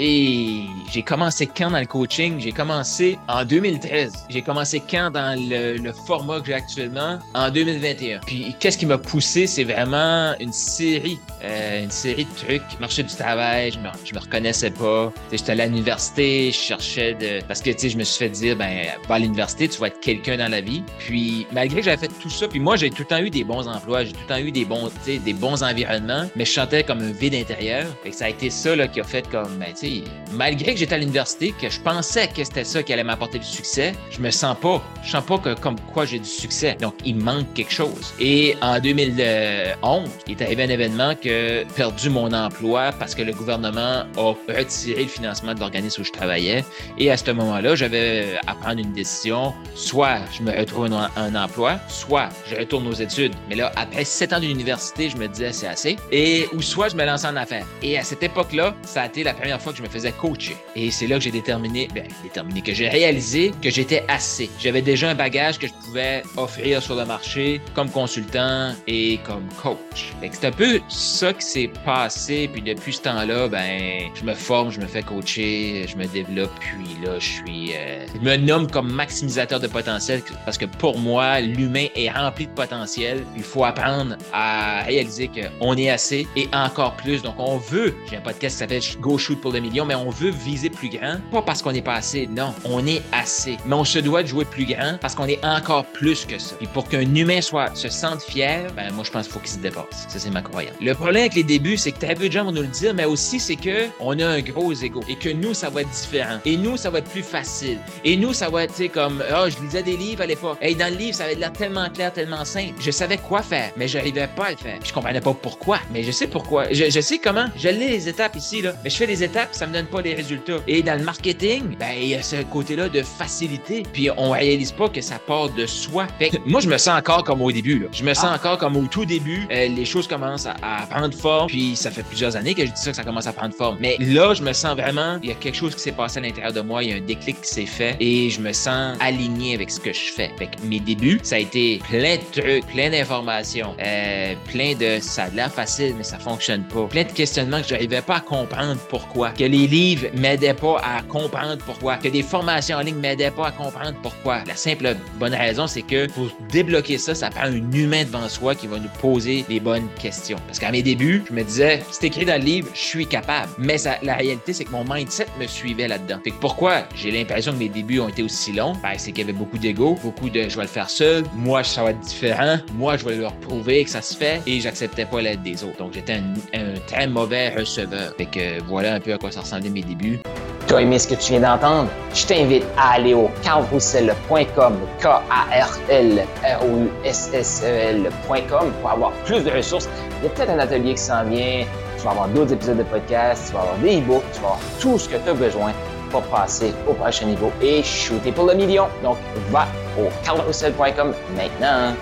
Et j'ai commencé quand dans le coaching? J'ai commencé en 2013. J'ai commencé quand dans le, format que j'ai actuellement? En 2021. Puis qu'est-ce qui m'a poussé? C'est vraiment une série, euh, une série de trucs. Marché du travail, je me, je me reconnaissais pas. J'étais à l'université, je cherchais de... Parce que, tu sais, je me suis fait dire, ben, va à l'université, tu vas être quelqu'un dans la vie. Puis malgré que j'avais fait tout ça, puis moi, j'ai tout le temps eu des bons emplois, j'ai tout le temps eu des bons, des bons environnements, mais je chantais comme un vide intérieur. Fait que ça a été ça, là, qui a fait comme, ben, tu malgré que j'étais à l'université, que je pensais que c'était ça qui allait m'apporter du succès, je me sens pas. Je sens pas que comme quoi j'ai du succès. Donc, il manque quelque chose. Et en 2011, il est arrivé un événement que perdu mon emploi parce que le gouvernement a retiré le financement de l'organisme où je travaillais. Et à ce moment-là, j'avais à prendre une décision. Soit je me retrouve un, un emploi, soit je retourne aux études. Mais là, après sept ans d'université, je me disais c'est assez. Et ou soit je me lance en affaires. Et à cette époque-là, ça a été la première fois que je me faisais coacher. Et c'est là que j'ai déterminé, ben, déterminé, que j'ai réalisé que j'étais assez. J'avais déjà un bagage que je pouvais offrir sur le marché comme consultant et comme coach. C'est un peu ça qui s'est passé. Puis depuis ce temps-là, ben, je me forme, je me fais coacher, je me développe. Puis là, je suis, euh, je me nomme comme maximisateur de potentiel parce que pour moi, l'humain est rempli de potentiel. Il faut apprendre à réaliser qu'on est assez et encore plus. Donc, on veut, j'ai un podcast qui s'appelle Go Shoot pour le million, mais on veut viser plus grand, pas parce qu'on n'est pas assez, non, on est assez. Mais on se doit de jouer plus grand parce qu'on est encore plus que ça. Et pour qu'un humain soit, se sente fier, ben moi je pense qu'il faut qu'il se dépasse. Ça, c'est ma croyance. Le problème avec les débuts, c'est que très peu de gens vont nous le dire, mais aussi c'est que on a un gros ego et que nous, ça va être différent. Et nous, ça va être plus facile. Et nous, ça va être, comme, ah, oh, je lisais des livres à l'époque. Et dans le livre, ça avait l'air tellement clair, tellement simple. Je savais quoi faire, mais j'arrivais pas à le faire. je comprenais pas pourquoi, mais je sais pourquoi. Je, je sais comment. Je lis les étapes ici, là. Mais je fais les étapes, ça me donne pas les résultats. Et dans le marketing, ben, il y a ce côté-là de facilité. Puis on réalise pas que ça part de soi. Fait moi, je me sens encore comme au début. Là. Je me sens ah. encore comme au tout début. Euh, les choses commencent à, prendre forme. Puis ça fait plusieurs années que je dis ça, que ça commence à prendre forme. Mais là, je me sens vraiment, il y a quelque chose qui s'est passé à l'intérieur de moi. Il y a un déclic qui s'est fait. Et je me sens aligné avec ce que je fais. Fait que mes débuts, ça a été plein de trucs, plein d'informations, euh, plein de ça a l'air facile, mais ça fonctionne pas. Plein de questionnements que j'arrivais pas à comprendre pourquoi. Que les livres m'aidaient pas à comprendre pourquoi, que des formations en ligne m'aidaient pas à comprendre pourquoi. La simple bonne raison, c'est que pour débloquer ça, ça prend un humain devant soi qui va nous poser les bonnes questions. Parce qu'à mes débuts, je me disais, c'est écrit dans le livre, je suis capable. Mais ça, la réalité, c'est que mon mindset me suivait là-dedans. Fait que pourquoi j'ai l'impression que mes débuts ont été aussi longs? Ben, c'est qu'il y avait beaucoup d'ego, beaucoup de je vais le faire seul, moi, ça va être différent, moi, je vais leur prouver que ça se fait et j'acceptais pas l'aide des autres. Donc, j'étais un, un, très mauvais receveur. Fait que voilà un peu à ça ressemblait mes débuts. Tu as aimé ce que tu viens d'entendre? Je t'invite à aller au carroussel.com, K-A-R-L-R-O-U-S-S-E-L.com pour avoir plus de ressources. Il y a peut-être un atelier qui s'en vient. Tu vas avoir d'autres épisodes de podcast, tu vas avoir des e-books, tu vas avoir tout ce que tu as besoin pour passer au prochain niveau et shooter pour le million. Donc, va au carroussel.com maintenant.